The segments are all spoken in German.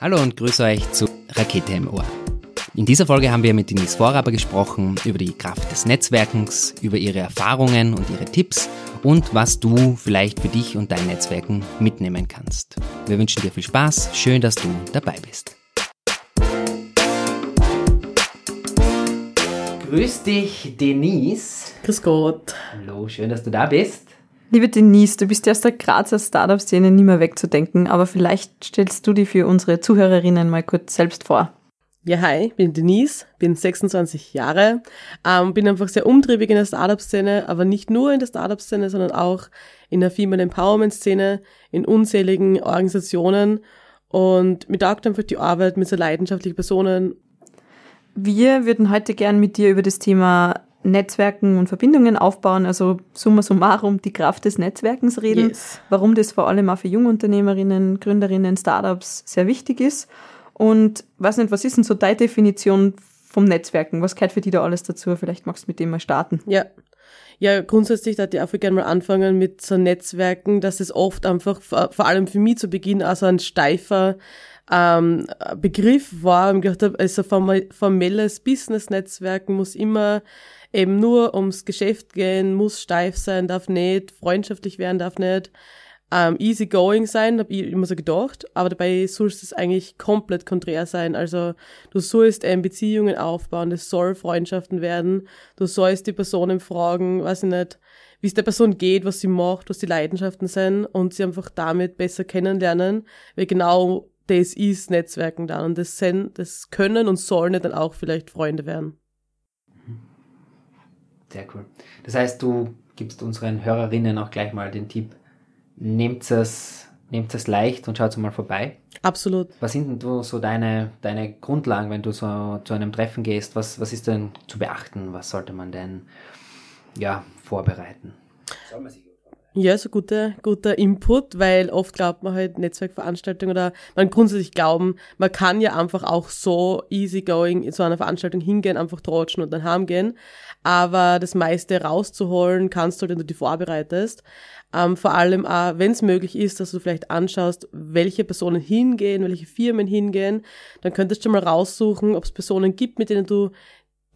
Hallo und grüße euch zu Rakete im Ohr. In dieser Folge haben wir mit Denise Vorraber gesprochen über die Kraft des Netzwerkens, über ihre Erfahrungen und ihre Tipps und was du vielleicht für dich und dein Netzwerken mitnehmen kannst. Wir wünschen dir viel Spaß, schön, dass du dabei bist. Grüß dich, Denise. Grüß Gott. Hallo, schön, dass du da bist. Liebe Denise, du bist ja aus der Grazer Startup-Szene nicht mehr wegzudenken, aber vielleicht stellst du dich für unsere Zuhörerinnen mal kurz selbst vor. Ja, hi, ich bin Denise, bin 26 Jahre, ähm, bin einfach sehr umtriebig in der Startup-Szene, aber nicht nur in der Startup-Szene, sondern auch in der Female Empowerment-Szene, in unzähligen Organisationen und mir taugt einfach die Arbeit mit so leidenschaftlichen Personen wir würden heute gern mit dir über das Thema Netzwerken und Verbindungen aufbauen, also summa summarum die Kraft des Netzwerkens reden, yes. warum das vor allem auch für Jungunternehmerinnen, Gründerinnen, Startups sehr wichtig ist. Und weiß nicht, was ist denn so deine Definition vom Netzwerken? Was gehört für dich da alles dazu? Vielleicht magst du mit dem mal starten. Ja. Ja, grundsätzlich da ich auch gerne mal anfangen mit so Netzwerken, dass es oft einfach, vor allem für mich zu Beginn, also ein steifer ähm, Begriff war und gedacht habe, also formelles Business-Netzwerken muss immer eben nur ums Geschäft gehen, muss steif sein, darf nicht, freundschaftlich werden darf nicht, ähm, easy going sein, habe ich immer so gedacht, aber dabei soll es eigentlich komplett konträr sein. Also du sollst ähm, Beziehungen aufbauen, es soll Freundschaften werden, du sollst die Personen fragen, weiß ich nicht, wie es der Person geht, was sie macht, was die Leidenschaften sind und sie einfach damit besser kennenlernen, weil genau das ist Netzwerken dann und das, sind, das können und sollen dann auch vielleicht Freunde werden. Sehr cool. Das heißt, du gibst unseren Hörerinnen auch gleich mal den Tipp, nehmt es, nehmt es leicht und schaut mal vorbei. Absolut. Was sind denn so deine, deine Grundlagen, wenn du so zu einem Treffen gehst? Was, was ist denn zu beachten? Was sollte man denn ja, vorbereiten? Soll man sich ja, so guter, guter Input, weil oft glaubt man halt Netzwerkveranstaltungen oder man grundsätzlich glauben, man kann ja einfach auch so easygoing in so einer Veranstaltung hingehen, einfach trotschen und dann heimgehen. Aber das meiste rauszuholen kannst du, halt, wenn du die vorbereitest. Ähm, vor allem auch, wenn es möglich ist, dass du vielleicht anschaust, welche Personen hingehen, welche Firmen hingehen, dann könntest du mal raussuchen, ob es Personen gibt, mit denen du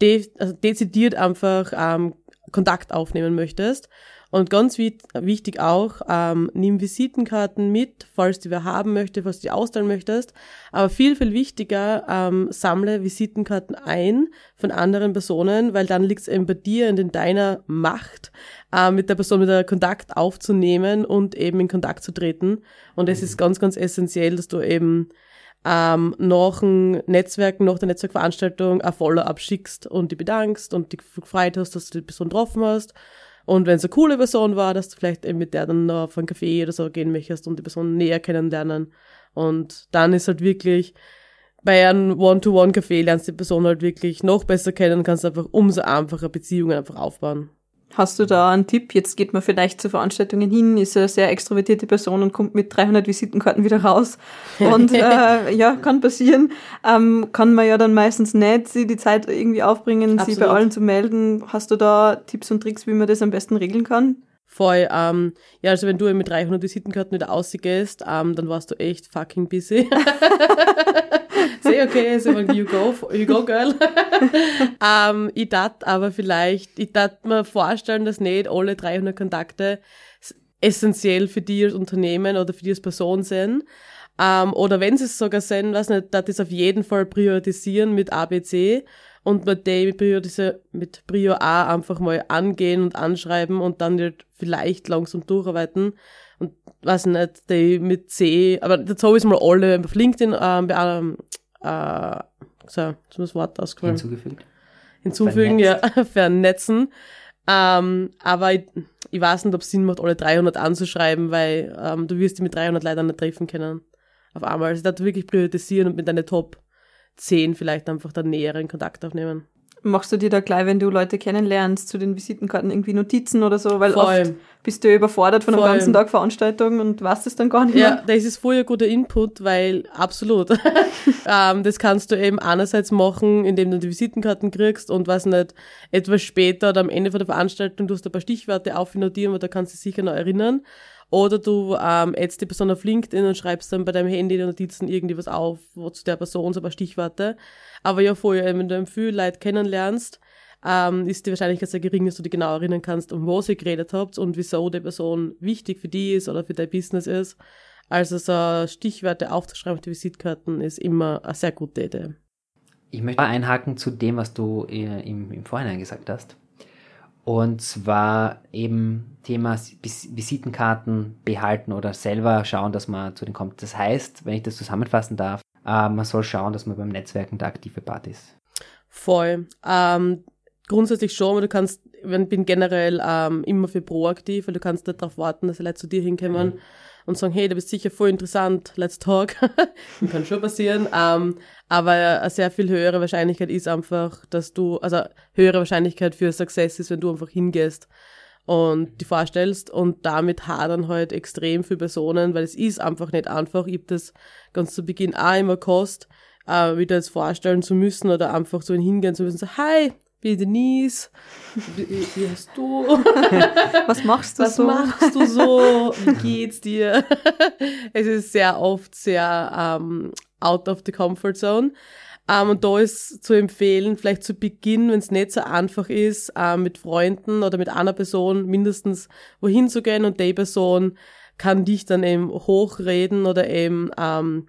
de also dezidiert einfach ähm, Kontakt aufnehmen möchtest. Und ganz wichtig auch, ähm, nimm Visitenkarten mit, falls du wer haben möchte, falls du die austeilen möchtest. Aber viel, viel wichtiger, ähm, sammle Visitenkarten ein von anderen Personen, weil dann liegt es eben bei dir und in deiner Macht, äh, mit der Person wieder Kontakt aufzunehmen und eben in Kontakt zu treten. Und es ist ganz, ganz essentiell, dass du eben ähm, nach dem Netzwerk, nach der Netzwerkveranstaltung ein Follow-up schickst und die bedankst und dich gefreut hast, dass du die Person getroffen hast und wenn es eine coole Person war, dass du vielleicht eben mit der dann noch auf einen Café oder so gehen möchtest und die Person näher kennenlernen. Und dann ist halt wirklich, bei einem One-to-One-Café lernst du die Person halt wirklich noch besser kennen und kannst einfach umso einfacher Beziehungen einfach aufbauen. Hast du da einen Tipp? Jetzt geht man vielleicht zu Veranstaltungen hin, ist eine sehr extrovertierte Person und kommt mit 300 Visitenkarten wieder raus. Und äh, ja, kann passieren. Ähm, kann man ja dann meistens nicht sie die Zeit irgendwie aufbringen, Absolut. sie bei allen zu melden. Hast du da Tipps und Tricks, wie man das am besten regeln kann? Voll, ähm, ja, also wenn du mit 300 Visitenkarten wieder ausgehst, ähm, dann warst du echt fucking busy. Sehr okay, so you go, you go girl. ähm, ich tat aber vielleicht, ich tat mir vorstellen, dass nicht alle 300 Kontakte essentiell für dich als Unternehmen oder für dich als Person sind. Ähm, oder wenn sie es sogar sind, was nicht, das auf jeden Fall priorisieren mit ABC und mit dem mit Prio, diese, mit Prio A einfach mal angehen und anschreiben und dann halt vielleicht langsam durcharbeiten und weiß nicht, die mit C, aber dazu habe ich mal alle auf LinkedIn ähm, ähm, äh, so, jetzt muss das Wort ausgefallen. Hinzugefügt. Hinzufügen, Vernetzt. ja, vernetzen. Ähm, aber ich, ich weiß nicht, ob es Sinn macht, alle 300 anzuschreiben, weil ähm, du wirst die mit 300 leider nicht treffen können. Auf einmal. Also da wirklich priorisieren und mit deinen Top 10 vielleicht einfach dann näheren Kontakt aufnehmen. Machst du dir da gleich, wenn du Leute kennenlernst, zu den Visitenkarten irgendwie Notizen oder so? Weil Voll. oft bist du überfordert von einem ganzen Tag Veranstaltung und weißt es dann gar nicht mehr. Ja, das ist voll ein guter Input, weil absolut. ähm, das kannst du eben einerseits machen, indem du die Visitenkarten kriegst und was nicht, etwas später oder am Ende von der Veranstaltung du hast ein paar Stichworte aufnotieren, weil da kannst du dich sicher noch erinnern. Oder du ähm, addst die Person auf LinkedIn und schreibst dann bei deinem Handy die Notizen irgendwie was auf, wo zu der Person so ein paar Stichworte. Aber ja, vorher, wenn du viel Leute kennenlernst, ähm, ist die Wahrscheinlichkeit sehr gering, dass du dich genau erinnern kannst, um was ihr geredet habt und wieso die Person wichtig für die ist oder für dein Business ist. Also so Stichwörter aufzuschreiben auf die Visitkarten ist immer eine sehr gute Idee. Ich möchte einhaken zu dem, was du äh, im, im Vorhinein gesagt hast. Und zwar eben Thema Visitenkarten behalten oder selber schauen, dass man zu denen kommt. Das heißt, wenn ich das zusammenfassen darf, äh, man soll schauen, dass man beim Netzwerken der aktive Part ist. Voll. Ähm, grundsätzlich schon, aber du kannst, bin generell ähm, immer für proaktiv, weil du kannst nicht darauf warten, dass Leute zu dir hinkommen mhm. und sagen, hey, du bist sicher voll interessant, let's talk. kann schon passieren. Ähm, aber eine sehr viel höhere Wahrscheinlichkeit ist einfach, dass du, also höhere Wahrscheinlichkeit für Success ist, wenn du einfach hingehst und die vorstellst und damit hadern halt extrem viele Personen, weil es ist einfach nicht einfach. Ich hab das ganz zu Beginn auch immer kost, äh, wieder jetzt vorstellen zu müssen oder einfach so hingehen zu müssen, so, hi, wie Denise, wie, wie hast du? Was machst du Was so? Was machst du so? Wie geht's dir? es ist sehr oft sehr ähm, out of the comfort zone. Um, ähm, und da ist zu empfehlen, vielleicht zu Beginn, wenn es nicht so einfach ist, uh, mit Freunden oder mit einer Person mindestens wohin zu gehen und die Person kann dich dann eben hochreden oder eben um, ähm,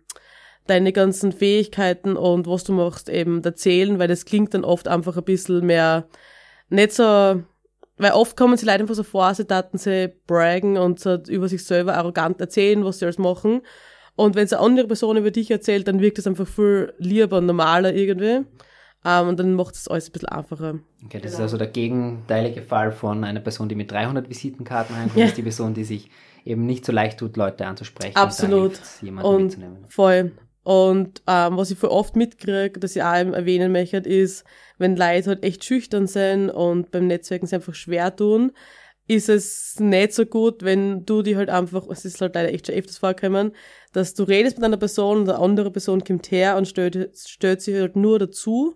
deine ganzen Fähigkeiten und was du machst eben erzählen, weil das klingt dann oft einfach ein bisschen mehr nicht so, weil oft kommen sie Leute einfach so vor, sie daten sie braggen und so über sich selber arrogant erzählen, was sie alles machen. Und wenn es eine andere Person über dich erzählt, dann wirkt es einfach viel lieber und normaler irgendwie. Um, ähm, und dann macht es alles ein bisschen einfacher. Okay, das genau. ist also der gegenteilige Fall von einer Person, die mit 300 Visitenkarten reinkommt, ja. ist die Person, die sich eben nicht so leicht tut, Leute anzusprechen. Absolut. Und, und voll. Und ähm, was ich voll oft mitkriege, dass ich auch erwähnen möchte, ist, wenn Leute halt echt schüchtern sind und beim Netzwerken sich einfach schwer tun, ist es nicht so gut, wenn du die halt einfach, es ist halt leider echt schon öfters vorgekommen, dass du redest mit einer Person und eine andere Person kommt her und stellt, stellt sich halt nur dazu,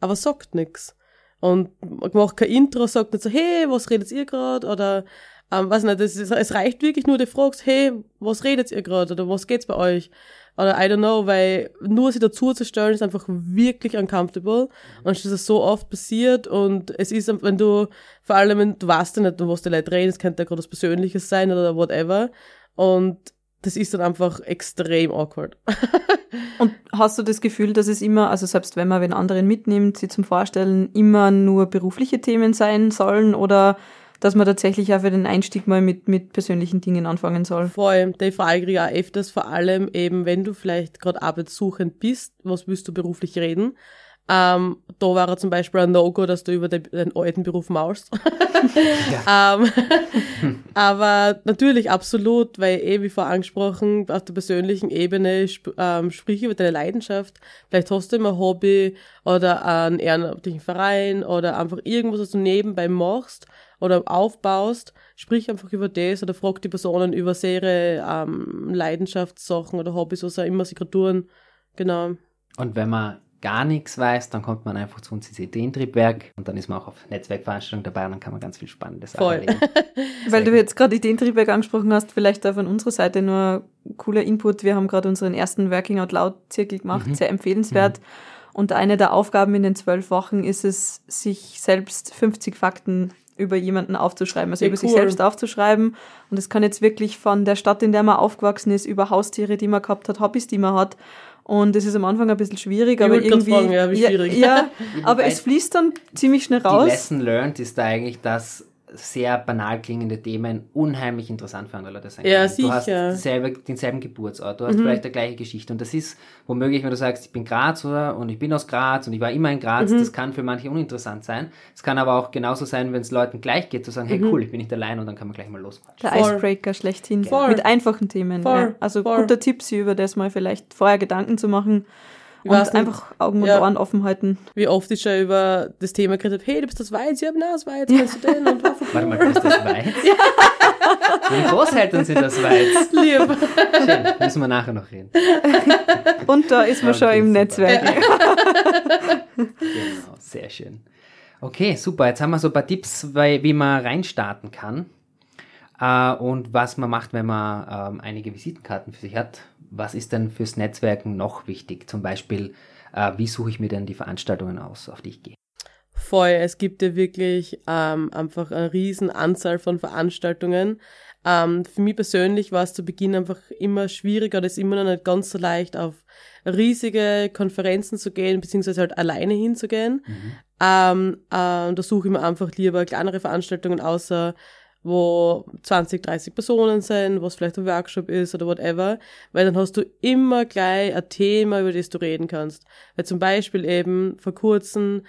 aber sagt nix Und macht kein Intro, sagt nicht so, hey, was redet ihr gerade? Oder ähm, weiß nicht, das ist, es reicht wirklich nur, du fragst, hey, was redet ihr gerade? Oder was geht's bei euch? Oder I don't know, weil nur sie dazu zu stellen ist einfach wirklich uncomfortable. Und das ist so oft passiert und es ist, wenn du, vor allem, wenn du weißt ja nicht, was die Leute reden, es könnte ja gerade was Persönliches sein oder whatever. Und das ist dann einfach extrem awkward. und hast du das Gefühl, dass es immer, also selbst wenn man den anderen mitnimmt, sie zum Vorstellen, immer nur berufliche Themen sein sollen oder dass man tatsächlich auch für den Einstieg mal mit, mit persönlichen Dingen anfangen soll. Vor allem, die Frage kriege ich auch öfters, vor allem eben, wenn du vielleicht gerade arbeitssuchend bist, was willst du beruflich reden? Ähm, da war er zum Beispiel ein No-Go, dass du über den, den alten Beruf maust. ähm, aber natürlich absolut, weil eh, wie vorher angesprochen, auf der persönlichen Ebene sp ähm, sprich über deine Leidenschaft. Vielleicht hast du immer ein Hobby oder einen ehrenamtlichen Verein oder einfach irgendwas, was du nebenbei machst oder aufbaust, sprich einfach über das oder frag die Personen über ihre ähm, Leidenschaftssachen oder Hobbys, was auch immer sie gerade tun. Genau. Und wenn man gar nichts weiß, dann kommt man einfach zu uns ins Ideentriebwerk und dann ist man auch auf Netzwerkveranstaltungen dabei und dann kann man ganz viel spannende Sachen Voll. erleben. Weil du jetzt gerade Ideentriebwerk angesprochen hast, vielleicht da von unserer Seite nur cooler Input. Wir haben gerade unseren ersten Working Out Loud Zirkel gemacht, mhm. sehr empfehlenswert. Mhm. Und eine der Aufgaben in den zwölf Wochen ist es, sich selbst 50 Fakten über jemanden aufzuschreiben, also ja, über cool. sich selbst aufzuschreiben. Und es kann jetzt wirklich von der Stadt, in der man aufgewachsen ist, über Haustiere, die man gehabt hat, Hobbys, die man hat. Und es ist am Anfang ein bisschen schwierig, ich aber irgendwie. Fragen, ja, wie schwierig. Ja, ja aber es fließt dann ziemlich schnell raus. Die Lesson learned ist da eigentlich, dass sehr banal klingende Themen unheimlich interessant für andere Leute sein ja, können. Sicher. Du hast selber, denselben Geburtsort, du hast mhm. vielleicht die gleiche Geschichte und das ist womöglich, wenn du sagst, ich bin Grazer und ich bin aus Graz und ich war immer in Graz, mhm. das kann für manche uninteressant sein. Es kann aber auch genauso sein, wenn es Leuten gleich geht, zu sagen, hey mhm. cool, ich bin nicht allein und dann kann man gleich mal losquatschen. Der Voll. Icebreaker schlechthin Voll. mit einfachen Themen. Ja. Also Voll. guter Tipp, sie über das mal vielleicht vorher Gedanken zu machen und einfach Augen und ja, Ohren offen halten. Wie oft ich schon über das Thema geredet habe, hey, du bist das Weiz, ja, na, das Weiz, kennst du den? Und Warte mal, du bist das Weiz? ja. Meine Großeltern sind das Weiz. Lieb. Schön, müssen wir nachher noch reden. Und da ist man schon im Netzwerk. genau, sehr schön. Okay, super. Jetzt haben wir so ein paar Tipps, wie man reinstarten kann. äh, und was man macht, wenn man ähm, einige Visitenkarten für sich hat. Was ist denn fürs Netzwerken noch wichtig? Zum Beispiel, äh, wie suche ich mir denn die Veranstaltungen aus, auf die ich gehe? Voll, es gibt ja wirklich ähm, einfach eine riesen Anzahl von Veranstaltungen. Ähm, für mich persönlich war es zu Beginn einfach immer schwieriger, das ist immer noch nicht ganz so leicht, auf riesige Konferenzen zu gehen, beziehungsweise halt alleine hinzugehen. Mhm. Ähm, äh, da suche ich mir einfach lieber kleinere Veranstaltungen außer wo 20, 30 Personen sind, was vielleicht ein Workshop ist oder whatever, weil dann hast du immer gleich ein Thema, über das du reden kannst. Weil zum Beispiel eben vor kurzem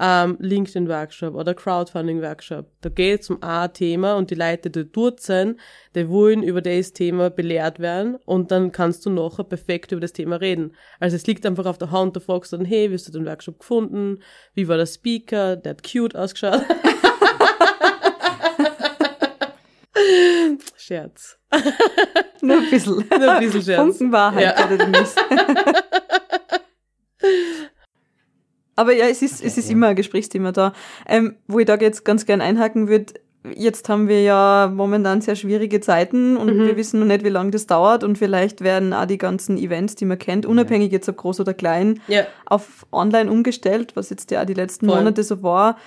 ähm, LinkedIn-Workshop oder Crowdfunding-Workshop. Da geht es um ein Thema und die Leute, die dort sind, die wollen über das Thema belehrt werden und dann kannst du nachher perfekt über das Thema reden. Also es liegt einfach auf der Hand, du fragst dann, hey, wie hast du den Workshop gefunden? Wie war der Speaker? Der hat cute ausgeschaut. Scherz. Nur ein bisschen. Nur ein bisschen Scherz. Funken Wahrheit ja. oder nicht. Aber ja, es ist, es ist immer ein Gesprächsthema da. Ähm, wo ich da jetzt ganz gern einhaken würde, jetzt haben wir ja momentan sehr schwierige Zeiten und mhm. wir wissen noch nicht, wie lange das dauert und vielleicht werden auch die ganzen Events, die man kennt, unabhängig jetzt ob groß oder klein, ja. auf online umgestellt, was jetzt ja auch die letzten Voll. Monate so war.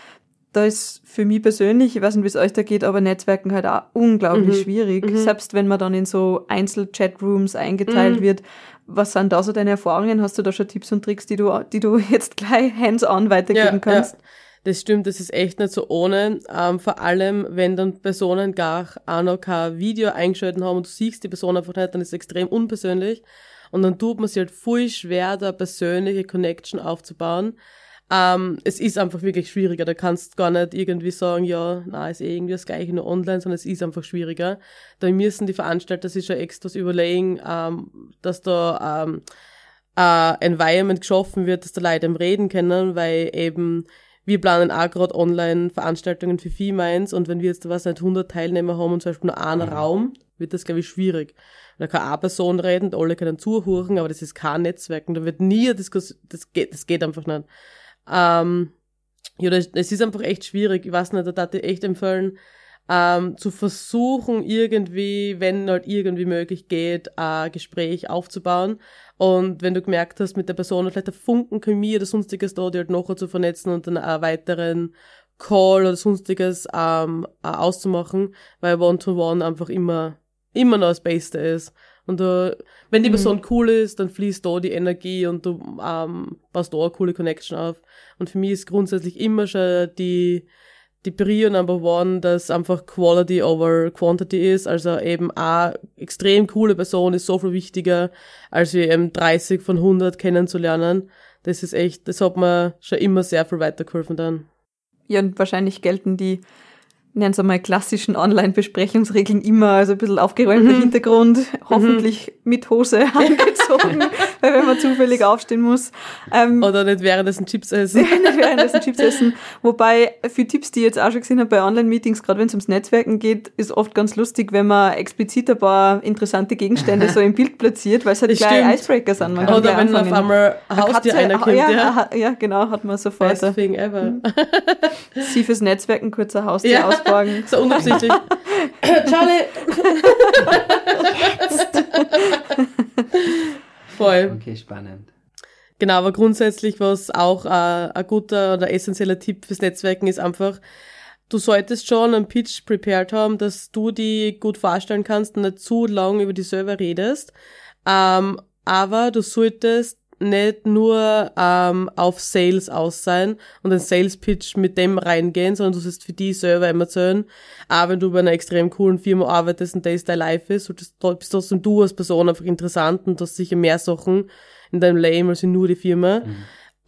Da ist für mich persönlich, ich weiß nicht, wie es euch da geht, aber Netzwerken halt auch unglaublich mhm. schwierig. Mhm. Selbst wenn man dann in so Einzel-Chatrooms eingeteilt mhm. wird was sind da so deine Erfahrungen? Hast du da schon Tipps und Tricks, die du, die du jetzt gleich hands-on weitergeben ja, kannst? Ja. Das stimmt, das ist echt nicht so ohne. Ähm, vor allem, wenn dann Personen gar auch noch kein Video eingeschaltet haben und du siehst die Person einfach nicht, dann ist es extrem unpersönlich. Und dann tut man sich halt voll schwer, da persönliche Connection aufzubauen. Ähm, es ist einfach wirklich schwieriger. Da kannst gar nicht irgendwie sagen, ja, na, ist eh irgendwie das Gleiche nur online, sondern es ist einfach schwieriger. Da müssen die Veranstalter sich schon extra überlegen, ähm, dass da ähm, ein Environment geschaffen wird, dass da Leute im Reden können, weil eben wir planen auch gerade online Veranstaltungen für Females und wenn wir jetzt was nicht 100 Teilnehmer haben und zum Beispiel nur einen mhm. Raum, wird das, glaube ich, schwierig. Da kann eine Person reden, alle können zuhören, aber das ist kein Netzwerken, da wird nie eine Diskussion, das geht, das geht einfach nicht. Ähm, ja, das, das ist einfach echt schwierig. Ich weiß nicht, da darf ich echt empfehlen, ähm, zu versuchen, irgendwie, wenn halt irgendwie möglich geht, ein Gespräch aufzubauen. Und wenn du gemerkt hast, mit der Person vielleicht ein Funken oder sonstiges da, die halt nachher zu vernetzen und dann einen weiteren Call oder sonstiges ähm, auszumachen, weil One-to-One -one einfach immer, immer noch das Beste ist. Und uh, wenn die Person mhm. cool ist, dann fließt da die Energie und du ähm, baust da eine coole Connection auf. Und für mich ist grundsätzlich immer schon die, die Prio Number One, dass einfach Quality over Quantity ist. Also eben eine extrem coole Person ist so viel wichtiger, als wie eben 30 von 100 kennenzulernen. Das ist echt, das hat mir schon immer sehr viel weitergeholfen dann. Ja, und wahrscheinlich gelten die nennen es einmal klassischen Online-Besprechungsregeln immer, also ein bisschen aufgeräumter mhm. Hintergrund, hoffentlich mhm. mit Hose angezogen, weil wenn man zufällig aufstehen muss. Ähm, Oder nicht währenddessen Chips essen. nicht währenddessen Chips essen. Wobei, für Tipps, die ich jetzt auch schon gesehen habe bei Online-Meetings, gerade wenn es ums Netzwerken geht, ist oft ganz lustig, wenn man explizit ein paar interessante Gegenstände so im Bild platziert, weil es halt gleich. Icebreaker sind. Man Oder wenn anfangen. auf einmal Haustier einer kommt, ja, ja. ja, genau, hat man sofort. Best thing ever. Mhm. Sie fürs Netzwerken kurzer Haustier ja. aus Morgen. So unabsichtlich. Charlie! Voll. Okay, spannend. Genau, aber grundsätzlich, was auch äh, ein guter oder essentieller Tipp fürs Netzwerken ist einfach, du solltest schon einen Pitch prepared haben, dass du die gut vorstellen kannst und nicht zu lang über die Server redest. Ähm, aber du solltest nicht nur ähm, auf Sales aus sein und ein Sales Pitch mit dem reingehen, sondern du sollst für die selber immer erzählen. Auch wenn du bei einer extrem coolen Firma arbeitest und das dein Life ist, bist trotzdem du als Person einfach interessant und hast sicher mehr Sachen in deinem Leben als nur die Firma. Mhm.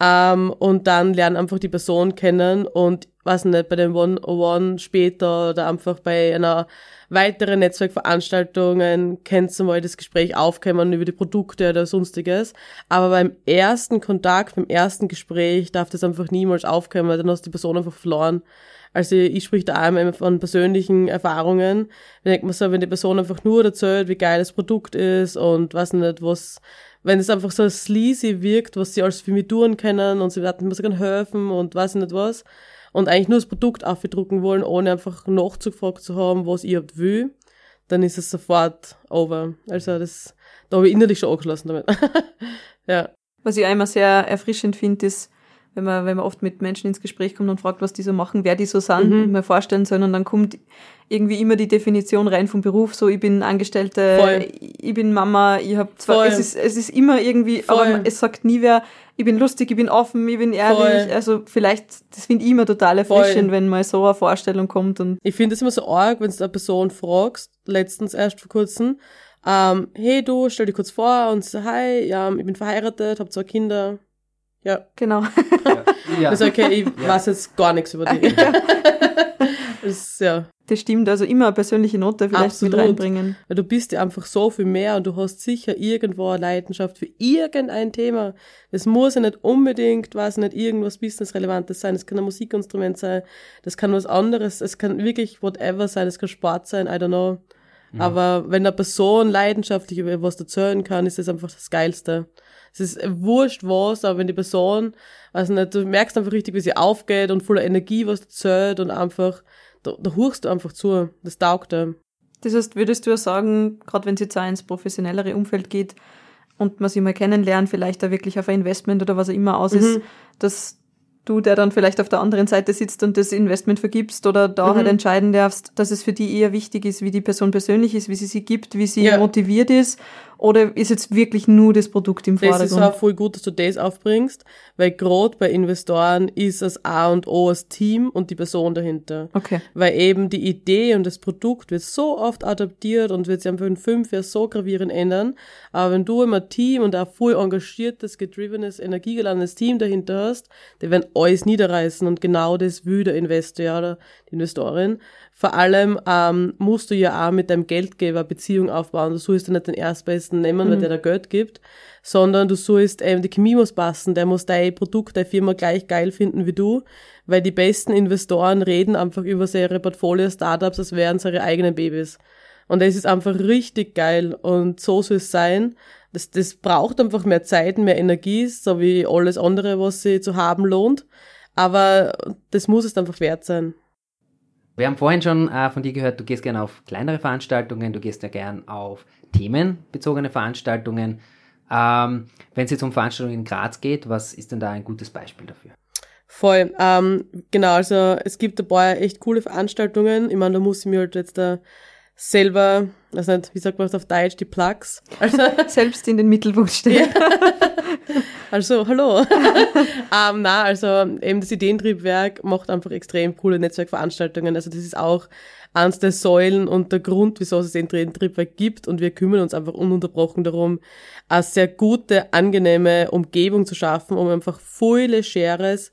Ähm, und dann lernen einfach die Person kennen und, weiß nicht, bei dem One-on-One später oder einfach bei einer weiteren Netzwerkveranstaltungen kennst du mal das Gespräch aufkommen über die Produkte oder sonstiges. Aber beim ersten Kontakt, beim ersten Gespräch darf das einfach niemals aufkommen, weil dann hast du die Person einfach verloren. Also ich sprich da einmal von persönlichen Erfahrungen. Ich denke mir so, wenn die Person einfach nur erzählt, wie geil das Produkt ist und weiß nicht, was wenn es einfach so sleazy wirkt, was sie alles für mich tun können und sie werden mir sogar helfen und weiß nicht was und eigentlich nur das Produkt aufdrucken wollen, ohne einfach nachgefragt zu haben, was ich überhaupt will, dann ist es sofort over. Also das, da habe ich innerlich schon angeschlossen damit. ja. Was ich einmal sehr erfrischend finde, ist, wenn man, wenn man oft mit Menschen ins Gespräch kommt und fragt, was die so machen, wer die so sind, mhm. mal vorstellen sollen und dann kommt irgendwie immer die Definition rein vom Beruf, so ich bin Angestellte, Voll. ich bin Mama, ich habe zwar, es ist, es ist immer irgendwie, Voll. aber es sagt nie wer, ich bin lustig, ich bin offen, ich bin ehrlich, also vielleicht, das finde ich immer total erfrischend, wenn mal so eine Vorstellung kommt und. Ich finde es immer so arg, wenn du eine Person fragst, letztens erst vor kurzem, ähm, hey du, stell dich kurz vor und so, hi, ja, ich bin verheiratet, habe zwei Kinder, ja. Genau. Ja. ja. Also okay, ich ja. weiß jetzt gar nichts über dich. Ja. das, ja. das stimmt, also immer eine persönliche Note vielleicht Absolut. mit reinbringen. Weil du bist ja einfach so viel mehr und du hast sicher irgendwo eine Leidenschaft für irgendein Thema. Das muss ja nicht unbedingt, weiß nicht, irgendwas Business-Relevantes sein. Es kann ein Musikinstrument sein, das kann was anderes, es kann wirklich whatever sein, es kann Sport sein, I don't know. Mhm. Aber wenn eine Person leidenschaftlich über was erzählen kann, ist das einfach das Geilste. Es ist wurscht was, aber wenn die Person, also nicht, du merkst einfach richtig, wie sie aufgeht und voller Energie was erzählt und einfach, da, da hurst du einfach zu. Das taugt dir. Das heißt, würdest du sagen, gerade wenn es jetzt auch ins professionellere Umfeld geht und man sich mal kennenlernt, vielleicht da wirklich auf ein Investment oder was auch immer aus mhm. ist, dass du, der dann vielleicht auf der anderen Seite sitzt und das Investment vergibst oder da mhm. halt entscheiden darfst, dass es für die eher wichtig ist, wie die Person persönlich ist, wie sie sie gibt, wie sie ja. motiviert ist oder ist jetzt wirklich nur das Produkt im Vordergrund? Das ist auch voll gut, dass du das aufbringst, weil gerade bei Investoren ist das A und O das Team und die Person dahinter. Okay. Weil eben die Idee und das Produkt wird so oft adaptiert und wird sich einfach in fünf Jahren so gravierend ändern. Aber wenn du immer ein Team und auch voll engagiertes, gedrivenes, energiegeladenes Team dahinter hast, die werden alles niederreißen und genau das will der Investor oder die Investorin. Vor allem ähm, musst du ja auch mit deinem Geldgeber Beziehung aufbauen. Du sollst ja nicht den Erstbesten nehmen, mhm. weil der da Geld gibt, sondern du sollst ähm, die Chemie muss passen. Der muss dein Produkt, deine Firma gleich geil finden wie du, weil die besten Investoren reden einfach über ihre Portfolio-Startups, als wären sie ihre eigenen Babys. Und das ist einfach richtig geil und so soll es sein. Das, das braucht einfach mehr Zeit, mehr Energie, so wie alles andere, was sie zu haben lohnt. Aber das muss es einfach wert sein. Wir haben vorhin schon äh, von dir gehört, du gehst gerne auf kleinere Veranstaltungen, du gehst ja gern auf themenbezogene Veranstaltungen. Ähm, Wenn es jetzt um Veranstaltungen in Graz geht, was ist denn da ein gutes Beispiel dafür? Voll, ähm, genau, also es gibt ein paar echt coole Veranstaltungen. Ich meine, da muss ich mir halt jetzt da selber, also nicht, wie sagt man das auf Deutsch, die Plugs. Also, Selbst in den Mittelpunkt stellen. Also, hallo. ähm, na, also eben das Ideentriebwerk macht einfach extrem coole Netzwerkveranstaltungen. Also das ist auch eines der Säulen und der Grund, wieso es das Ideentriebwerk gibt. Und wir kümmern uns einfach ununterbrochen darum, eine sehr gute, angenehme Umgebung zu schaffen, um einfach voll legeres,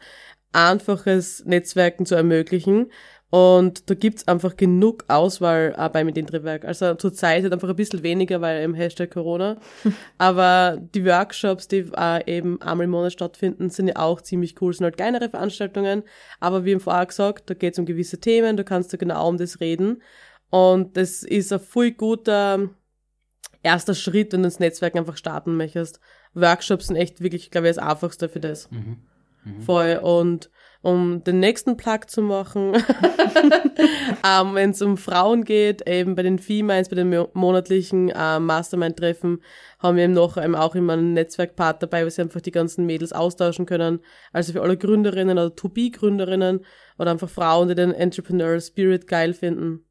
einfaches Netzwerken zu ermöglichen. Und da gibt's einfach genug Auswahl auch beim Ideentriebwerk. Also zurzeit halt einfach ein bisschen weniger, weil im Hashtag Corona. Aber die Workshops, die äh, eben einmal im Monat stattfinden, sind ja auch ziemlich cool. Sind halt kleinere Veranstaltungen, aber wie im vorher gesagt, da geht's um gewisse Themen, da kannst du genau um das reden. Und das ist ein voll guter erster Schritt, wenn du ins Netzwerk einfach starten möchtest. Workshops sind echt wirklich, glaube ich, das Einfachste für das. Mhm. Mhm. Voll. Und um den nächsten Plug zu machen, ähm, wenn es um Frauen geht, eben bei den Females, bei den monatlichen äh, Mastermind-Treffen, haben wir eben noch eben auch immer einen Netzwerkpart dabei, wo sie einfach die ganzen Mädels austauschen können. Also für alle Gründerinnen oder To-Be-Gründerinnen oder einfach Frauen, die den Entrepreneur Spirit geil finden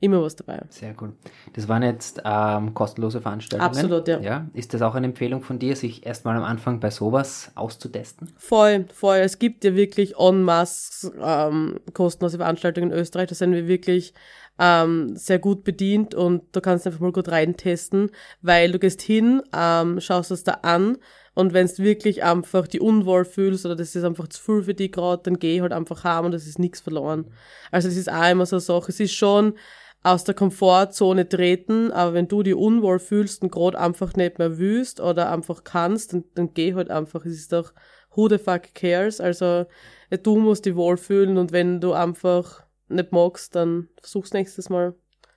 immer was dabei. Sehr cool. Das waren jetzt ähm, kostenlose Veranstaltungen. Absolut, ja. ja. Ist das auch eine Empfehlung von dir, sich erstmal am Anfang bei sowas auszutesten? Voll, voll. Es gibt ja wirklich en masse ähm, kostenlose Veranstaltungen in Österreich. Da sind wir wirklich ähm, sehr gut bedient und du kannst einfach mal gut reintesten, weil du gehst hin, ähm, schaust es da an und wenn du wirklich einfach die unwohl fühlst oder das ist einfach zu viel für dich gerade, dann geh halt einfach heim und das ist nichts verloren. Also das ist auch immer so eine Sache. Es ist schon aus der Komfortzone treten, aber wenn du dich unwohl fühlst und gerade einfach nicht mehr willst oder einfach kannst, dann, dann geh halt einfach. Es ist doch who the fuck cares? Also du musst dich wohlfühlen und wenn du einfach nicht magst, dann versuch's nächstes Mal.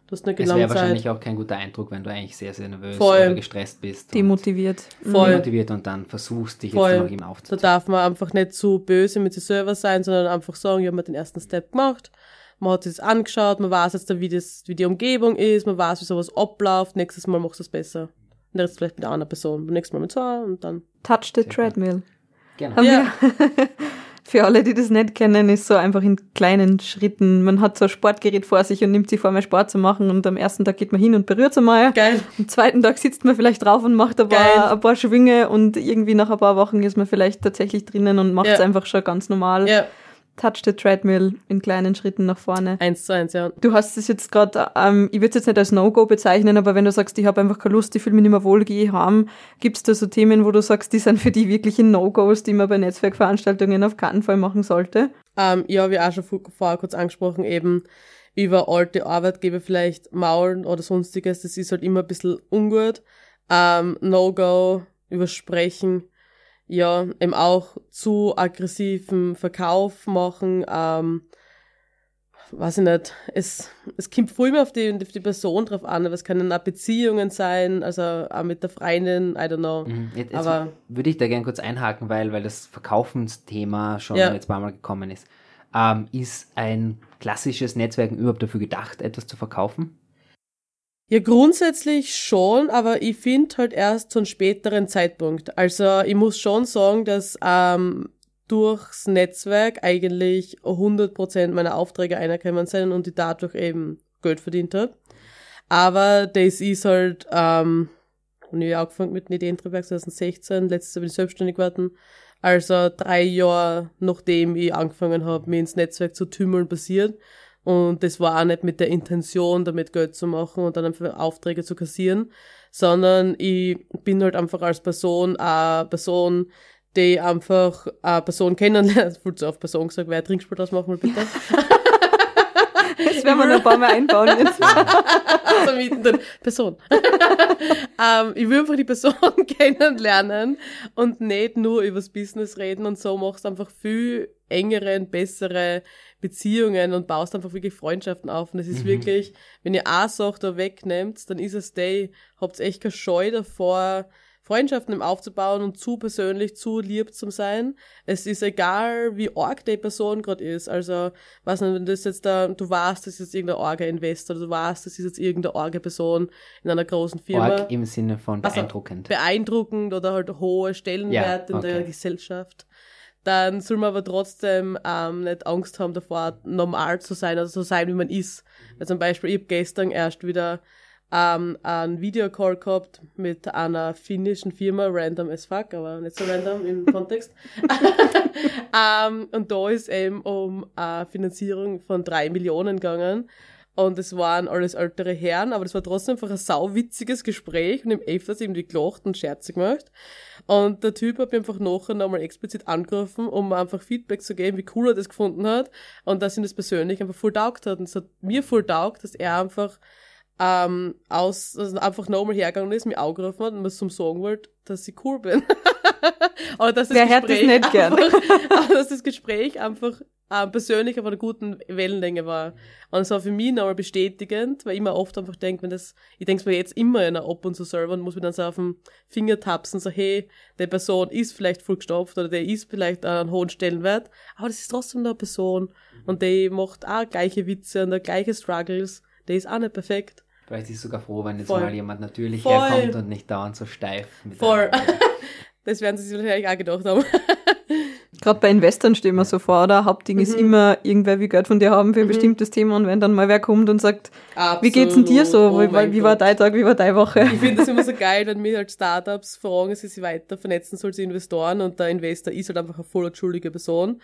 Du hast eine Es wäre wahrscheinlich auch kein guter Eindruck, wenn du eigentlich sehr, sehr nervös Voll. oder gestresst bist. Demotiviert. Voll. Demotiviert und dann versuchst, dich Voll. jetzt noch ihm aufzuziehen. Da darf man einfach nicht zu böse mit sich selber sein, sondern einfach sagen, ich habe mir den ersten Step gemacht man hat sich das angeschaut, man weiß jetzt, wie, das, wie die Umgebung ist, man weiß, wie sowas abläuft, nächstes Mal machst du es besser. Und jetzt vielleicht mit einer Person, nächstes Mal mit zwei und dann. Touch the treadmill. Genau. Ja. Für alle, die das nicht kennen, ist so einfach in kleinen Schritten. Man hat so ein Sportgerät vor sich und nimmt sich vor, mal Sport zu machen und am ersten Tag geht man hin und berührt es einmal. Geil. Am zweiten Tag sitzt man vielleicht drauf und macht ein paar, ein paar Schwünge und irgendwie nach ein paar Wochen ist man vielleicht tatsächlich drinnen und macht es ja. einfach schon ganz normal. Ja. Touch the Treadmill in kleinen Schritten nach vorne. Eins zu eins, ja. Du hast es jetzt gerade, ähm, ich würde es jetzt nicht als No-Go bezeichnen, aber wenn du sagst, ich habe einfach keine Lust, ich fühle mich nicht mehr wohl, gehe heim, gibt es da so Themen, wo du sagst, die sind für die wirklichen No-Gos, die man bei Netzwerkveranstaltungen auf keinen Fall machen sollte? Ähm, ja, wie auch schon vorher kurz angesprochen, eben über alte Arbeitgeber vielleicht maulen oder sonstiges, das ist halt immer ein bisschen ungut. Ähm, No-Go, übersprechen ja, eben auch zu aggressiven Verkauf machen, ähm, weiß ich nicht, es, es kommt voll mehr auf die, auf die Person drauf an, aber es können auch Beziehungen sein, also auch mit der Freundin, I don't know. Mhm. Jetzt, jetzt aber würde ich da gerne kurz einhaken, weil, weil das Verkaufensthema schon ja. jetzt ein paar Mal gekommen ist. Ähm, ist ein klassisches Netzwerken überhaupt dafür gedacht, etwas zu verkaufen? Ja, grundsätzlich schon, aber ich finde halt erst zu einem späteren Zeitpunkt. Also ich muss schon sagen, dass ähm, durchs Netzwerk eigentlich 100% meiner Aufträge einerkommen sind und ich dadurch eben Geld verdient habe. Aber das ist halt, ähm, und ich habe angefangen mit einem Ideentriebwerk 2016, letztes Jahr bin ich selbstständig geworden. Also drei Jahre nachdem ich angefangen habe, mich ins Netzwerk zu tümmeln, passiert. Und das war auch nicht mit der Intention, damit Geld zu machen und dann einfach Aufträge zu kassieren, sondern ich bin halt einfach als Person eine Person, die einfach eine Person kennenlernt. Voll zu oft Person gesagt, wer Trinkspiel draus machen will, bitte. Das werden wir noch ein paar Mal einbauen jetzt. also mittendrin. Person. ähm, ich will einfach die Person kennenlernen und nicht nur übers Business reden und so machst du einfach viel engere und bessere Beziehungen und baust einfach wirklich Freundschaften auf. Und es ist mhm. wirklich, wenn ihr Sache da wegnehmt, dann ist es day, habt echt keine Scheu davor, Freundschaften aufzubauen und zu persönlich, zu lieb zu sein. Es ist egal, wie arg die Person gerade ist. Also, was nicht, wenn das jetzt da, du weißt, das ist jetzt irgendein arger Investor, du weißt, das ist jetzt irgendeine arge Person in einer großen Firma. Arg im Sinne von beeindruckend. Also, beeindruckend oder halt hohe Stellenwert ja, okay. in der Gesellschaft dann soll man aber trotzdem ähm, nicht Angst haben davor, normal zu sein, also so sein, wie man ist. Weil zum Beispiel, ich habe gestern erst wieder ähm, einen Videocall gehabt mit einer finnischen Firma, random as fuck, aber nicht so random im Kontext. ähm, und da ist eben um eine Finanzierung von drei Millionen gegangen. Und es waren alles ältere Herren, aber das war trotzdem einfach ein sauwitziges Gespräch und im öfters irgendwie gelacht und Scherze gemacht. Und der Typ hat mir einfach nachher nochmal explizit angerufen, um einfach Feedback zu geben, wie cool er das gefunden hat und dass ihm das persönlich einfach voll taugt hat. Und es hat mir voll taugt, dass er einfach ähm, aus, also einfach nochmal hergegangen ist, mir angerufen hat und mir zum sagen wollte, dass ich cool bin. aber dass das Wer Gespräch das nicht gern. aber dass das Gespräch einfach äh, persönlich auf einer guten Wellenlänge war. Und es war für mich nochmal bestätigend, weil ich mir oft einfach denke, wenn das, ich denke mir jetzt immer in einer ab und zu selber und muss mir dann so auf den Finger tapsen, so hey, der Person ist vielleicht voll gestopft oder der ist vielleicht an einem hohen Stellenwert, aber das ist trotzdem eine Person und die macht auch gleiche Witze und gleiche Struggles, der ist auch nicht perfekt. Vielleicht ist sogar froh, wenn jetzt Voll. mal jemand natürlich Voll. herkommt und nicht dauernd so steif. Voll. das werden sie sich wahrscheinlich auch gedacht haben. Gerade bei Investoren stehen wir so vor, oder? Hauptding mhm. ist immer, irgendwer will Geld von dir haben für ein mhm. bestimmtes Thema und wenn dann mal wer kommt und sagt, Absolut. wie geht's denn dir so? Oh wie, wie war dein Tag, wie war deine Woche? Ich finde das immer so geil, wenn mir halt Startups fragen, sie sich weiter vernetzen soll, sie Investoren und der Investor ist halt einfach eine voll schuldige Person.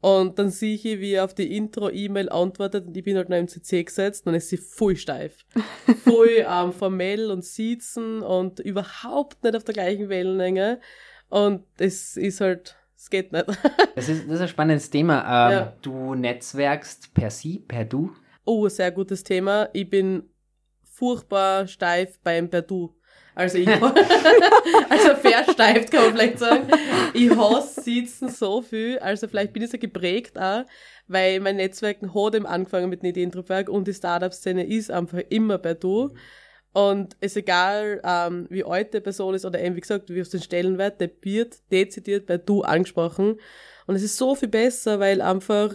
Und dann sehe ich, wie er auf die Intro-E-Mail antwortet und ich bin halt noch im CC gesetzt, dann ist sie voll steif. voll ähm, formell und sitzen und überhaupt nicht auf der gleichen Wellenlänge. Und es ist halt, es geht nicht. das, ist, das ist ein spannendes Thema. Ähm, ja. Du netzwerkst per Sie, per Du? Oh, sehr gutes Thema. Ich bin furchtbar steif beim per Du. Also ich, also versteift kann man vielleicht sagen. Ich hasse Sitzen so viel, also vielleicht bin ich so geprägt auch, weil mein Netzwerk hat eben angefangen mit Ideentriebwerk und die Startup-Szene ist einfach immer bei du. Und es ist egal, ähm, wie alt die Person ist oder eben, wie gesagt, wie auf den Stellenwert, der wird dezidiert bei du angesprochen. Und es ist so viel besser, weil einfach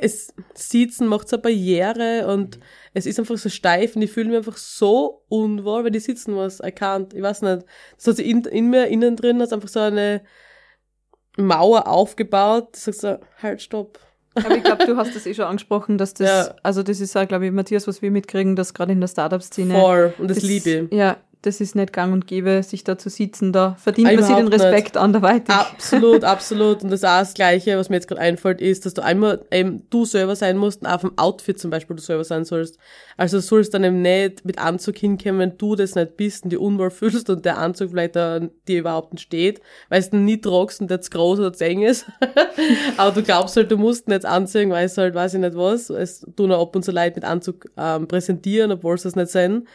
es Sitzen macht so Barriere und es ist einfach so steif und ich fühle mich einfach so unwohl, wenn ich sitzen muss. I can't, ich weiß nicht. Das hat sich in, in mir innen drin, hat einfach so eine Mauer aufgebaut. Du sagst so, halt, stopp. Aber ich glaube, du hast das eh schon angesprochen, dass das, ja. also das ist auch, glaube ich, Matthias, was wir mitkriegen, dass gerade in der Startup-Szene. Voll, und das, das liebe Ja, das ist nicht gang und gäbe, sich da zu sitzen. Da verdient man sich den Respekt nicht. anderweitig. Absolut, absolut. Und das auch das Gleiche, was mir jetzt gerade einfällt, ist, dass du einmal eben du selber sein musst und auch vom Outfit zum Beispiel du selber sein sollst. Also du sollst dann eben nicht mit Anzug hinkommen, wenn du das nicht bist und die unwohl fühlst und der Anzug vielleicht dir überhaupt nicht steht, weil es nie tragst und der zu groß oder zu eng ist. Aber du glaubst halt, du musst nicht anziehen, weil es halt, weiß ich nicht was, es tun auch ab und zu Leute mit Anzug ähm, präsentieren, obwohl es nicht sind.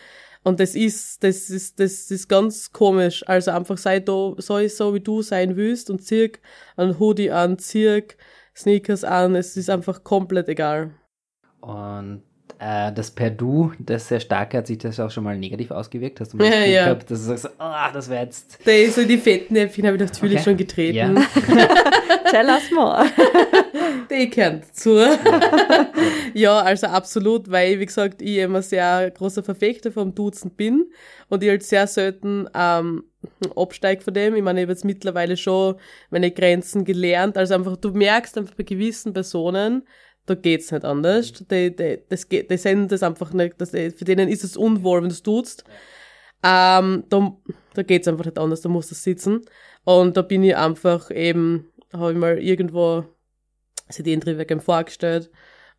Und das ist, das ist, das ist ganz komisch. Also einfach sei da, sei so, wie du sein willst und zieh ein Hoodie an, zieh Sneakers an. Es ist einfach komplett egal. Und äh, das per Du, das sehr starke, hat sich das auch schon mal negativ ausgewirkt? Hast du mal ja, ja. gehabt, dass du sagst, ah, oh, das wäre jetzt... Da ist so die Fettnäpfchen habe ich natürlich okay. schon getreten. Ja. Tell us more. Die gehören dazu. ja, also absolut, weil, wie gesagt, ich immer sehr großer Verfechter vom Duzen bin und ich halt sehr selten ähm, absteige von dem. Ich meine, ich habe jetzt mittlerweile schon meine Grenzen gelernt. Also einfach, du merkst einfach bei gewissen Personen, da geht's nicht anders. Die, die, das geht, die sehen das einfach nicht, das, für denen ist es unwohl, wenn du es tust. Ähm, da, da geht's einfach nicht anders, da musst du sitzen. Und da bin ich einfach eben, habe ich mal irgendwo sich den Triebwerk vorgestellt.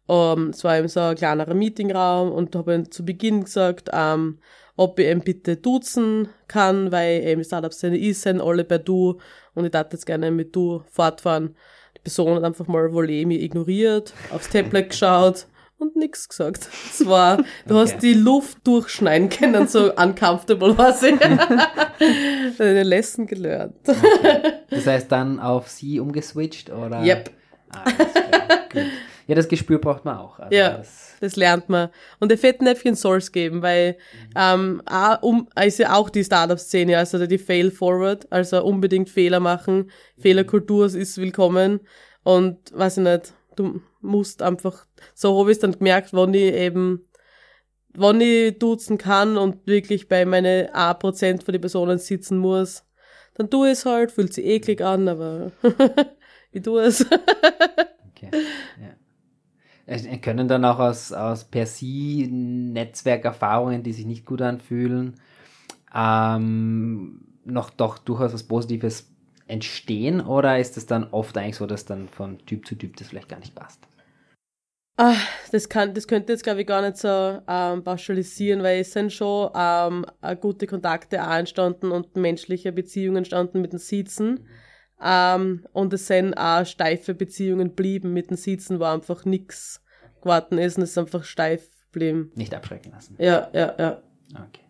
Um, es war eben so ein kleinerer Meetingraum und habe zu Beginn gesagt, um, ob ich ihn bitte duzen kann, weil eben Startup-Szene ist, sind alle bei du und ich darf jetzt gerne mit du fortfahren. Die Person hat einfach mal Volley mich ignoriert, aufs Tablet geschaut und nichts gesagt. Es war, du okay. hast die Luft durchschneiden können, so uncomfortable war sie. Eine Lesson gelernt. Okay. Das heißt dann auf sie umgeswitcht, oder? Yep. Ah, ja, das Gespür braucht man auch. Also ja, das, das, lernt man. Und der Fettnäpfchen soll es geben, weil mhm. ähm, um, ja auch die Startup-Szene, also die Fail-Forward, also unbedingt Fehler machen. Mhm. Fehlerkultur ist willkommen. Und weiß ich nicht, du musst einfach, so habe ich dann gemerkt, wann ich eben, wann ich duzen kann und wirklich bei meine A% von den Personen sitzen muss, dann tu es halt, fühlt sich eklig an, aber ich tue es. okay, ja. Können dann auch aus, aus per se Netzwerkerfahrungen, die sich nicht gut anfühlen, ähm, noch doch durchaus was Positives entstehen oder ist es dann oft eigentlich so, dass dann von Typ zu Typ das vielleicht gar nicht passt? Ah, das, kann, das könnte jetzt, glaube ich, gar nicht so ähm, pauschalisieren, weil es sind schon ähm, gute Kontakte auch entstanden und menschliche Beziehungen entstanden mit den Sitzen. Mhm. Ähm, und es sind auch steife Beziehungen blieben mit den Sitzen, wo einfach nichts geworden ist und es ist einfach steif geblieben. Nicht abschrecken lassen. Ja, ja, ja. Okay.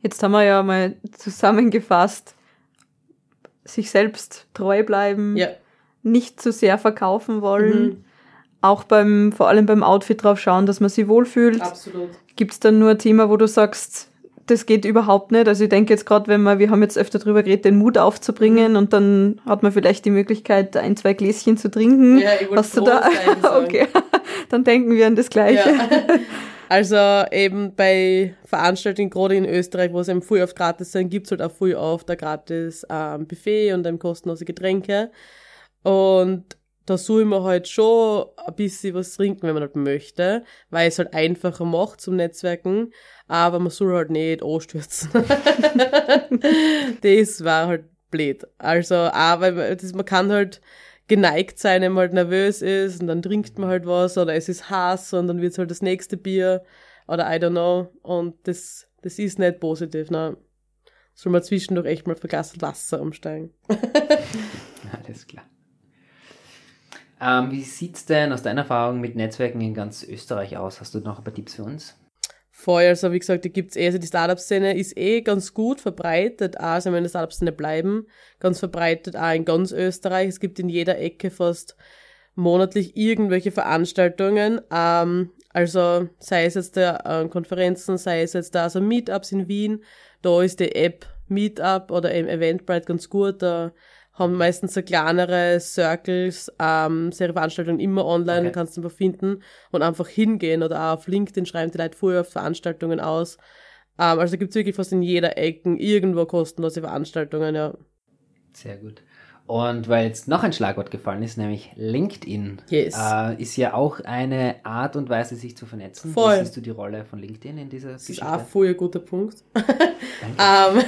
Jetzt haben wir ja mal zusammengefasst, sich selbst treu bleiben, ja. nicht zu sehr verkaufen wollen, mhm. auch beim, vor allem beim Outfit drauf schauen, dass man sich wohlfühlt. Absolut. Gibt es dann nur ein Thema, wo du sagst, das geht überhaupt nicht. Also ich denke jetzt gerade, wenn man, wir haben jetzt öfter drüber geredet, den Mut aufzubringen und dann hat man vielleicht die Möglichkeit, ein, zwei Gläschen zu trinken. Ja, ich Hast du da? okay, dann denken wir an das Gleiche. Ja. Also eben bei Veranstaltungen, gerade in Österreich, wo es eben früh oft gratis sind, gibt's halt auch früh oft ein gratis ähm, Buffet und dann kostenlose Getränke. Und da soll man halt schon ein bisschen was trinken, wenn man halt möchte, weil es halt einfacher macht zum Netzwerken, aber man soll halt nicht anstürzen. das war halt blöd. Also, aber das, man kann halt geneigt sein, wenn man halt nervös ist und dann trinkt man halt was oder es ist Hass und dann wird's halt das nächste Bier oder I don't know und das, das ist nicht positiv, ne? Soll man zwischendurch echt mal Glas Wasser umsteigen. Alles klar. Ähm, wie sieht's denn aus deiner Erfahrung mit Netzwerken in ganz Österreich aus? Hast du noch ein paar Tipps für uns? Voll. Also wie gesagt, da gibt's eh, also die Startup-Szene ist eh ganz gut verbreitet, also wenn wir in der Startup-Szene bleiben, ganz verbreitet auch in ganz Österreich. Es gibt in jeder Ecke fast monatlich irgendwelche Veranstaltungen. Ähm, also sei es jetzt der äh, Konferenzen, sei es jetzt da also Meetups in Wien, da ist die App Meetup oder eben Eventbrite ganz gut. Da haben meistens so kleinere Circles, ähm, Serienveranstaltungen immer online, okay. du kannst einfach finden und einfach hingehen oder auch auf LinkedIn schreiben die Leute vorher auf Veranstaltungen aus. Ähm, also gibt's wirklich fast in jeder Ecke irgendwo kostenlose Veranstaltungen, ja. Sehr gut. Und weil jetzt noch ein Schlagwort gefallen ist, nämlich LinkedIn, yes. äh, ist ja auch eine Art und Weise, sich zu vernetzen. Voll. Wie siehst du die Rolle von LinkedIn in dieser das Geschichte? Ist auch voll ein guter Punkt. ähm,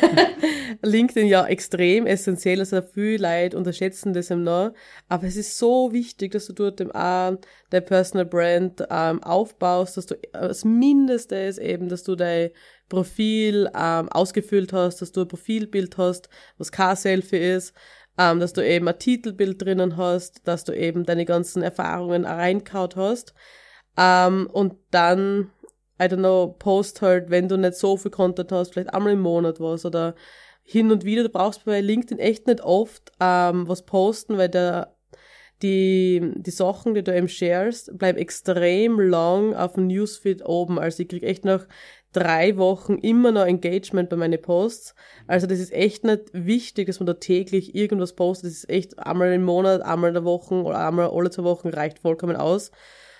LinkedIn ja extrem essentiell, also viele Leute unterschätzen das im noch, aber es ist so wichtig, dass du dort dem auch dein Personal Brand ähm, aufbaust, dass du das Mindeste ist eben, dass du dein Profil ähm, ausgefüllt hast, dass du ein Profilbild hast, was kein Selfie ist, ähm, dass du eben ein Titelbild drinnen hast, dass du eben deine ganzen Erfahrungen reinkaut hast. Ähm, und dann, I don't know, post halt, wenn du nicht so viel Content hast, vielleicht einmal im Monat was oder hin und wieder. Du brauchst bei LinkedIn echt nicht oft ähm, was posten, weil der die, die Sachen, die du eben sharest, bleiben extrem lang auf dem Newsfeed oben. Also ich krieg echt nach drei Wochen immer noch Engagement bei meinen Posts. Also das ist echt nicht wichtig, dass man da täglich irgendwas postet. Das ist echt einmal im Monat, einmal in der Woche oder einmal alle zwei Wochen reicht vollkommen aus.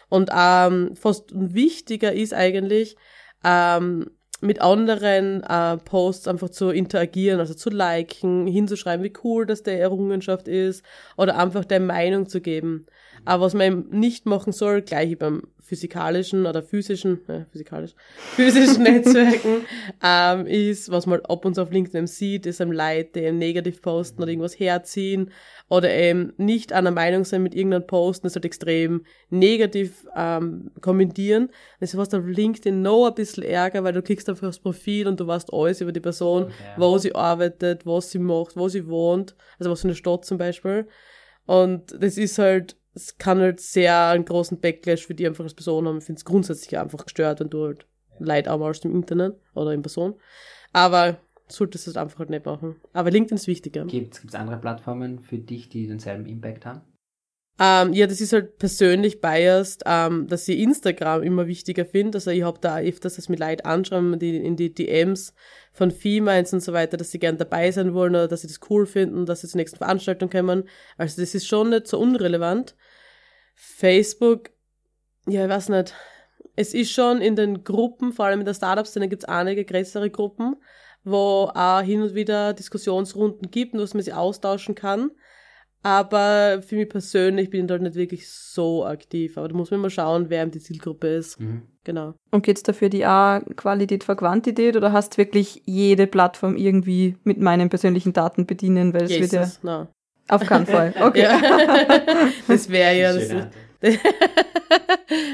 Und ähm, fast wichtiger ist eigentlich, ähm, mit anderen äh, Posts einfach zu interagieren, also zu liken, hinzuschreiben, wie cool das der Errungenschaft ist oder einfach der Meinung zu geben. Aber was man nicht machen soll, gleich beim physikalischen oder physischen, äh, physikalisch, physischen Netzwerken, ähm, ist, was man ab und zu auf LinkedIn sieht, ist ein Leute, die eben negativ posten oder irgendwas herziehen oder eben nicht einer Meinung sein mit irgendeinem Posten, das halt extrem negativ ähm, kommentieren. Das ist fast auf LinkedIn noch ein bisschen ärger, weil du klickst einfach aufs Profil und du weißt alles über die Person, okay. wo sie arbeitet, was sie macht, wo sie wohnt, also was in der Stadt zum Beispiel. Und das ist halt es kann halt sehr einen großen Backlash für die einfach als Person haben. Ich finde es grundsätzlich einfach gestört, wenn du halt Leid anmalst im Internet oder in Person. Aber solltest du es einfach halt nicht machen. Aber LinkedIn ist wichtiger. Gibt es andere Plattformen für dich, die denselben Impact haben? Ähm, ja, das ist halt persönlich biased, ähm, dass ich Instagram immer wichtiger finde. Also ich habe da öfters das mit Leid anschauen, die in die DMs von Females und so weiter, dass sie gern dabei sein wollen oder dass sie das cool finden, dass sie zur nächsten Veranstaltung kommen. Also das ist schon nicht so unrelevant. Facebook, ja, ich weiß nicht. Es ist schon in den Gruppen, vor allem in der Startup-Szene gibt es einige größere Gruppen, wo auch hin und wieder Diskussionsrunden gibt, wo man sich austauschen kann. Aber für mich persönlich bin ich dort nicht wirklich so aktiv. Aber da muss man mal schauen, wer die Zielgruppe ist. Mhm. Genau. Und geht's dafür die A Qualität vor Quantität oder hast wirklich jede Plattform irgendwie mit meinen persönlichen Daten bedienen? Weil es wird ja. No. Auf keinen Fall. Okay. Ja. Das wäre ja. Das,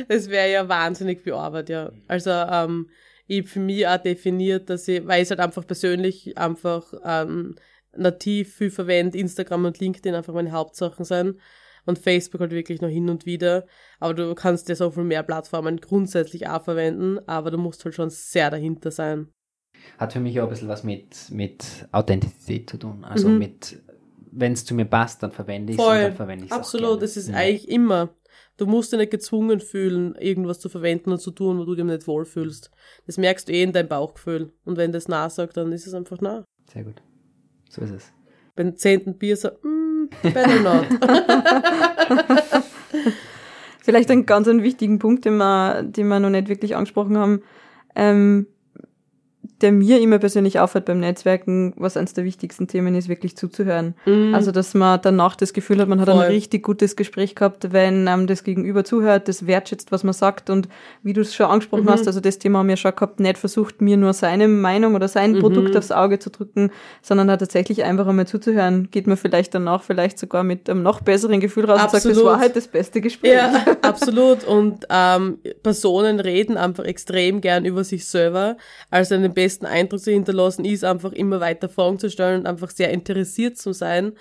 das wäre ja wahnsinnig viel Arbeit, ja. Also, ähm, ich für mich auch definiert, dass ich, weil ich es halt einfach persönlich einfach ähm, nativ viel verwende, Instagram und LinkedIn einfach meine Hauptsachen sein und Facebook halt wirklich noch hin und wieder. Aber du kannst ja so viel mehr Plattformen grundsätzlich auch verwenden, aber du musst halt schon sehr dahinter sein. Hat für mich auch ein bisschen was mit, mit Authentizität zu tun. Also mhm. mit, wenn es zu mir passt, dann verwende ich es und dann verwende ich es Absolut, das ist ja. eigentlich immer. Du musst dich nicht gezwungen fühlen, irgendwas zu verwenden und zu tun, wo du dir nicht wohlfühlst. Das merkst du eh in deinem Bauchgefühl. Und wenn das nah sagt, dann ist es einfach nah. Sehr gut. So ist es. Beim zehnten Bier so, mm, better not. Vielleicht einen ganz einen wichtigen Punkt, den wir, den wir noch nicht wirklich angesprochen haben. Ähm, der mir immer persönlich auffällt beim Netzwerken, was eines der wichtigsten Themen ist, wirklich zuzuhören. Mhm. Also, dass man danach das Gefühl hat, man hat Voll. ein richtig gutes Gespräch gehabt, wenn einem das Gegenüber zuhört, das wertschätzt, was man sagt und wie du es schon angesprochen mhm. hast, also das Thema haben wir schon gehabt, nicht versucht, mir nur seine Meinung oder sein mhm. Produkt aufs Auge zu drücken, sondern hat tatsächlich einfach einmal zuzuhören, geht man vielleicht danach vielleicht sogar mit einem noch besseren Gefühl raus absolut. und sagt, das war halt das beste Gespräch. Ja, absolut. Und ähm, Personen reden einfach extrem gern über sich selber, also den besten Eindruck zu hinterlassen, ist einfach immer weiter Fragen zu stellen und einfach sehr interessiert zu sein.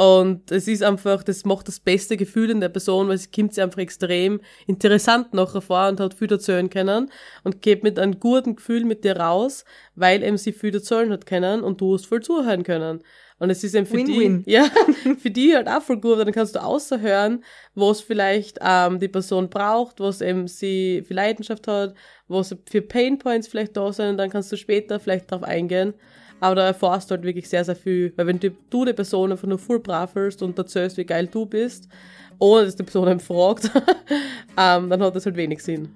Und es ist einfach, das macht das beste Gefühl in der Person, weil es kommt sie einfach extrem interessant nachher vor und hat viel erzählen können und geht mit einem guten Gefühl mit dir raus, weil eben sie viel erzählen hat können und du hast voll zuhören können. Und es ist eben für Win -win. die, ja, für die halt auch voll gut, weil dann kannst du außerhören, was vielleicht ähm, die Person braucht, was eben sie für Leidenschaft hat, was für Painpoints vielleicht da sind und dann kannst du später vielleicht drauf eingehen. Aber da erfährst du halt wirklich sehr, sehr viel. Weil wenn du, du die Person einfach nur voll brav willst und erzählst, wie geil du bist, ohne dass die Person einen fragt, ähm, dann hat das halt wenig Sinn.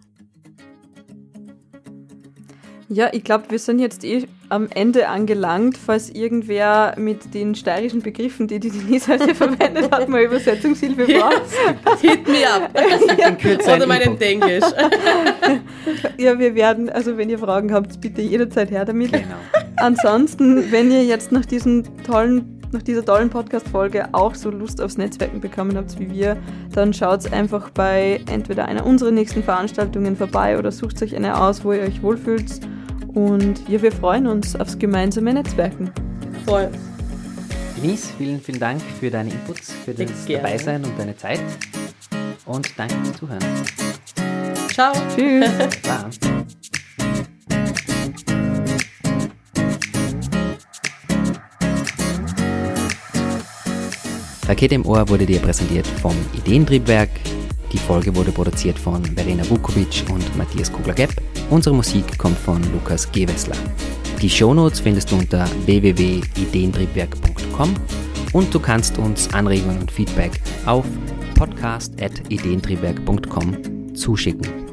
Ja, ich glaube, wir sind jetzt eh am Ende angelangt, falls irgendwer mit den steirischen Begriffen, die die Denise heute verwendet hat, mal Übersetzungshilfe braucht. Hit me up. Oder meinen Denglisch. ja, wir werden, also wenn ihr Fragen habt, bitte jederzeit her damit. Genau. Ansonsten, wenn ihr jetzt nach diesen tollen nach dieser tollen Podcast-Folge auch so Lust aufs Netzwerken bekommen habt wie wir, dann schaut einfach bei entweder einer unserer nächsten Veranstaltungen vorbei oder sucht euch eine aus, wo ihr euch wohlfühlt und ja, wir freuen uns aufs gemeinsame Netzwerken. Voll. Denise, vielen, vielen Dank für deine Inputs, für das Dabeisein und deine Zeit. Und danke fürs Zuhören. Ciao. Tschüss. Rakete im Ohr wurde dir präsentiert vom Ideentriebwerk. Die Folge wurde produziert von Verena Vukovic und Matthias Kugler-Gepp. Unsere Musik kommt von Lukas Gewessler. Die Shownotes findest du unter www.ideentriebwerk.com und du kannst uns Anregungen und Feedback auf podcast.ideentriebwerk.com zuschicken.